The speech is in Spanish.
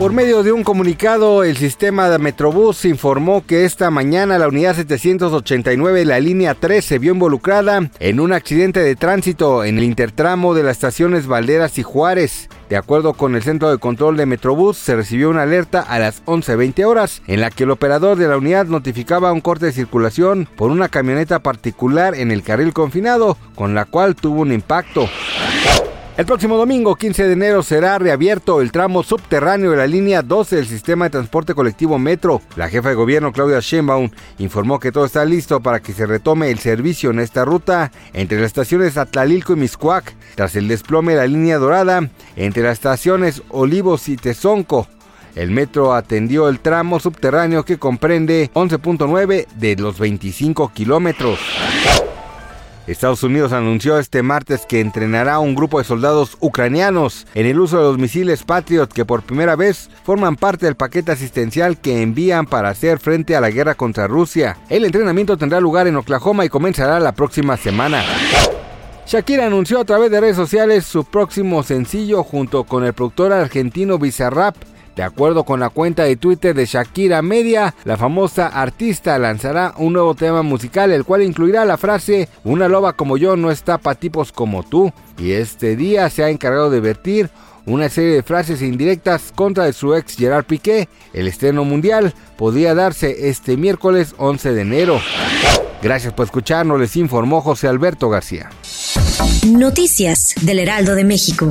Por medio de un comunicado, el sistema de Metrobús informó que esta mañana la unidad 789 de la línea 3 se vio involucrada en un accidente de tránsito en el intertramo de las estaciones Valderas y Juárez. De acuerdo con el centro de control de Metrobús, se recibió una alerta a las 11.20 horas en la que el operador de la unidad notificaba un corte de circulación por una camioneta particular en el carril confinado, con la cual tuvo un impacto. El próximo domingo 15 de enero será reabierto el tramo subterráneo de la línea 12 del sistema de transporte colectivo Metro. La jefa de gobierno Claudia Sheinbaum informó que todo está listo para que se retome el servicio en esta ruta entre las estaciones Atlalilco y Miscuac, tras el desplome de la línea dorada entre las estaciones Olivos y Tezonco. El metro atendió el tramo subterráneo que comprende 11.9 de los 25 kilómetros. Estados Unidos anunció este martes que entrenará a un grupo de soldados ucranianos en el uso de los misiles Patriot que por primera vez forman parte del paquete asistencial que envían para hacer frente a la guerra contra Rusia. El entrenamiento tendrá lugar en Oklahoma y comenzará la próxima semana. Shakira anunció a través de redes sociales su próximo sencillo junto con el productor argentino Bizarrap de acuerdo con la cuenta de Twitter de Shakira Media, la famosa artista lanzará un nuevo tema musical, el cual incluirá la frase Una loba como yo no está para tipos como tú. Y este día se ha encargado de vertir una serie de frases indirectas contra su ex Gerard Piqué. El estreno mundial podría darse este miércoles 11 de enero. Gracias por escucharnos, les informó José Alberto García. Noticias del Heraldo de México.